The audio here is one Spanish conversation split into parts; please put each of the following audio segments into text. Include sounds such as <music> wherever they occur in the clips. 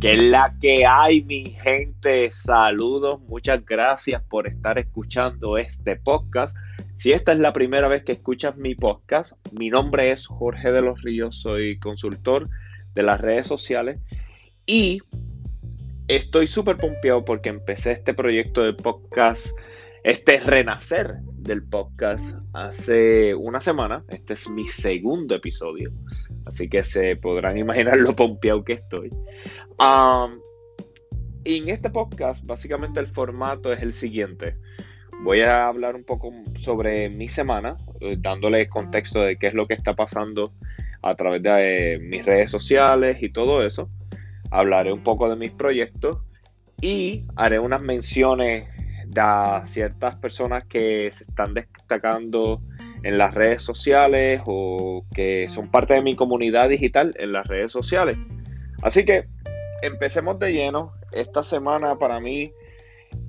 Que es la que hay, mi gente. Saludos, muchas gracias por estar escuchando este podcast. Si esta es la primera vez que escuchas mi podcast, mi nombre es Jorge de los Ríos, soy consultor de las redes sociales y estoy súper pompeado porque empecé este proyecto de podcast, este renacer del podcast hace una semana. Este es mi segundo episodio. Así que se podrán <laughs> imaginar lo pompeado que estoy. en este podcast, básicamente el formato es el siguiente. Voy a hablar un poco sobre mi semana, eh, dándole contexto de qué es lo que está pasando a través de eh, mis redes sociales y todo eso. Hablaré un poco de mis proyectos y haré unas menciones de ciertas personas que se están destacando en las redes sociales o que son parte de mi comunidad digital en las redes sociales. Así que empecemos de lleno. Esta semana para mí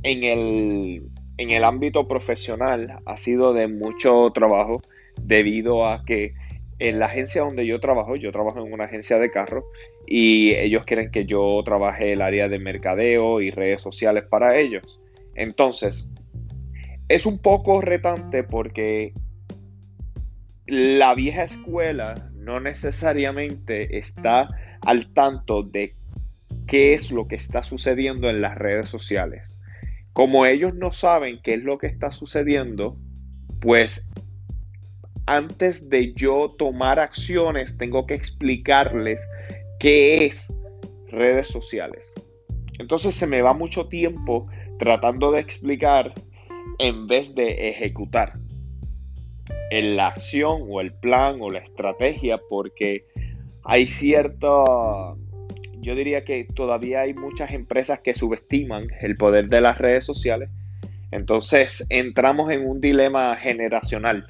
en el, en el ámbito profesional ha sido de mucho trabajo debido a que en la agencia donde yo trabajo, yo trabajo en una agencia de carros y ellos quieren que yo trabaje el área de mercadeo y redes sociales para ellos. Entonces, es un poco retante porque la vieja escuela no necesariamente está al tanto de qué es lo que está sucediendo en las redes sociales. Como ellos no saben qué es lo que está sucediendo, pues antes de yo tomar acciones tengo que explicarles qué es redes sociales. Entonces se me va mucho tiempo tratando de explicar en vez de ejecutar en la acción o el plan o la estrategia porque hay cierta, yo diría que todavía hay muchas empresas que subestiman el poder de las redes sociales. Entonces entramos en un dilema generacional.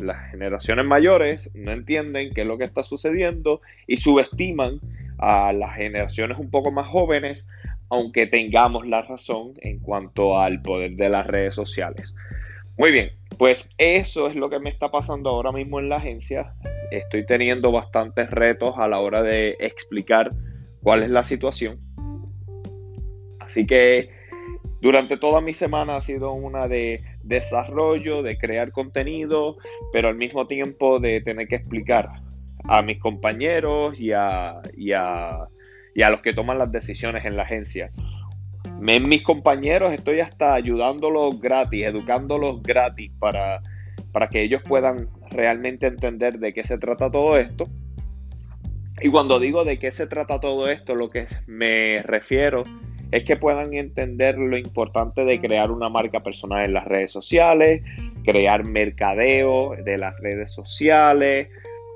Las generaciones mayores no entienden qué es lo que está sucediendo y subestiman a las generaciones un poco más jóvenes, aunque tengamos la razón en cuanto al poder de las redes sociales. Muy bien, pues eso es lo que me está pasando ahora mismo en la agencia. Estoy teniendo bastantes retos a la hora de explicar cuál es la situación. Así que durante toda mi semana ha sido una de desarrollo, de crear contenido, pero al mismo tiempo de tener que explicar a mis compañeros y a, y a, y a los que toman las decisiones en la agencia en mis compañeros estoy hasta ayudándolos gratis, educándolos gratis para, para que ellos puedan realmente entender de qué se trata todo esto. Y cuando digo de qué se trata todo esto, lo que me refiero es que puedan entender lo importante de crear una marca personal en las redes sociales, crear mercadeo de las redes sociales,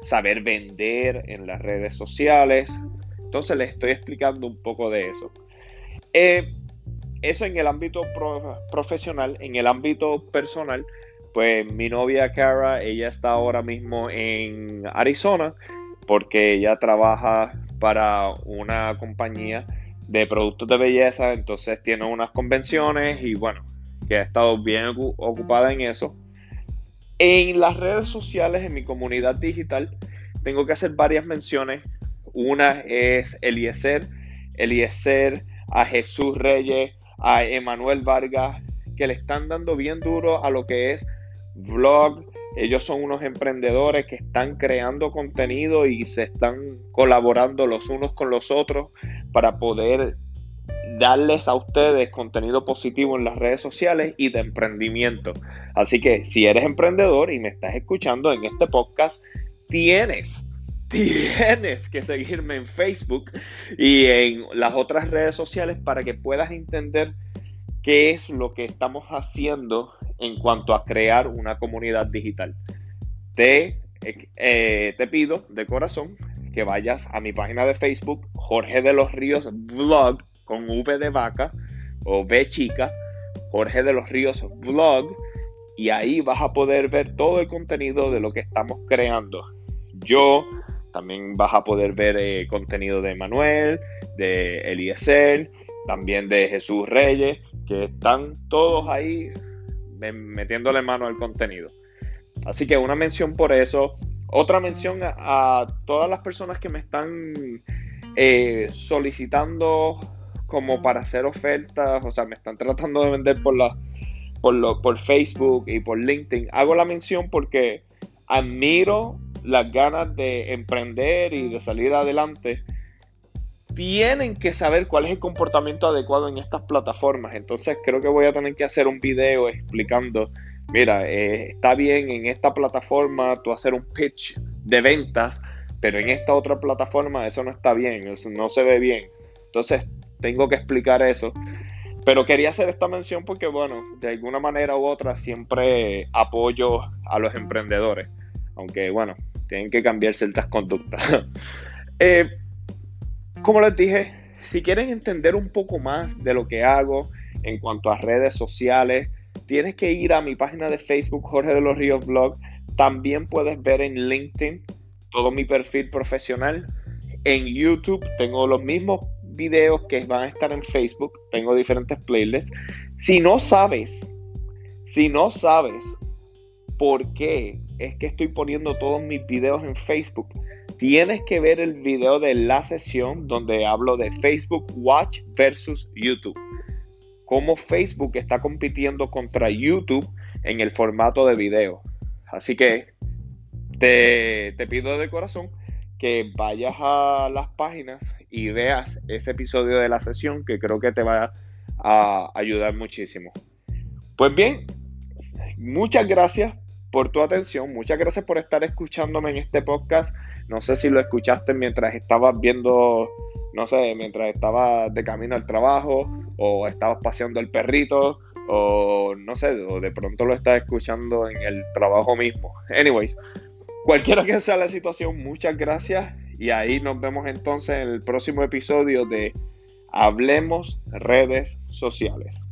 saber vender en las redes sociales. Entonces les estoy explicando un poco de eso. Eh, eso en el ámbito profesional, en el ámbito personal, pues mi novia Cara, ella está ahora mismo en Arizona porque ella trabaja para una compañía de productos de belleza, entonces tiene unas convenciones y bueno, que ha estado bien ocupada en eso. En las redes sociales, en mi comunidad digital, tengo que hacer varias menciones. Una es Eliezer, Eliezer, a Jesús Reyes, a Emanuel Vargas, que le están dando bien duro a lo que es vlog. Ellos son unos emprendedores que están creando contenido y se están colaborando los unos con los otros para poder darles a ustedes contenido positivo en las redes sociales y de emprendimiento. Así que si eres emprendedor y me estás escuchando en este podcast, tienes tienes que seguirme en Facebook y en las otras redes sociales para que puedas entender qué es lo que estamos haciendo en cuanto a crear una comunidad digital. Te, eh, te pido de corazón que vayas a mi página de Facebook, Jorge de los Ríos Vlog, con V de vaca o V chica, Jorge de los Ríos Vlog, y ahí vas a poder ver todo el contenido de lo que estamos creando. Yo también vas a poder ver eh, contenido de Manuel, de Eliezer, también de Jesús Reyes, que están todos ahí metiéndole mano al contenido. Así que una mención por eso. Otra mención a, todas las personas que me están eh, solicitando como para hacer ofertas, o sea, me están tratando de vender por la por, por Facebook y por LinkedIn. Hago la mención porque admiro las ganas de emprender y de salir adelante. Tienen que saber cuál es el comportamiento adecuado en estas plataformas. Entonces creo que voy a tener que hacer un video explicando, mira, eh, está bien en esta plataforma tú hacer un pitch de ventas, pero en esta otra plataforma eso no está bien, eso no se ve bien. Entonces tengo que explicar eso. Pero quería hacer esta mención porque, bueno, de alguna manera u otra siempre apoyo a los emprendedores. Aunque, bueno, tienen que cambiar ciertas conductas. <laughs> Eh, como les dije, si quieren entender un poco más de lo que hago en cuanto a redes sociales, tienes que ir a mi página de Facebook, Jorge de los Ríos Blog. También puedes ver en LinkedIn todo mi perfil profesional. En YouTube tengo los mismos videos que van a estar en Facebook. Tengo diferentes playlists. Si no sabes, si no sabes por qué es que estoy poniendo todos mis videos en Facebook, tienes que ver el video de la sesión donde hablo de Facebook Watch versus YouTube. Cómo Facebook está compitiendo contra YouTube en el formato de video. Así que te, te pido de corazón que vayas a las páginas y veas ese episodio de la sesión que creo que te va a ayudar muchísimo. Pues bien, muchas gracias por tu atención, muchas gracias por estar escuchándome en este podcast. No sé si lo escuchaste mientras estabas viendo, no sé, mientras estabas de camino al trabajo o estabas paseando el perrito o no sé, o de pronto lo estás escuchando en el trabajo mismo. Anyways, Cualquiera que sea la situación, muchas gracias y ahí nos vemos entonces en el próximo episodio de Hablemos redes sociales.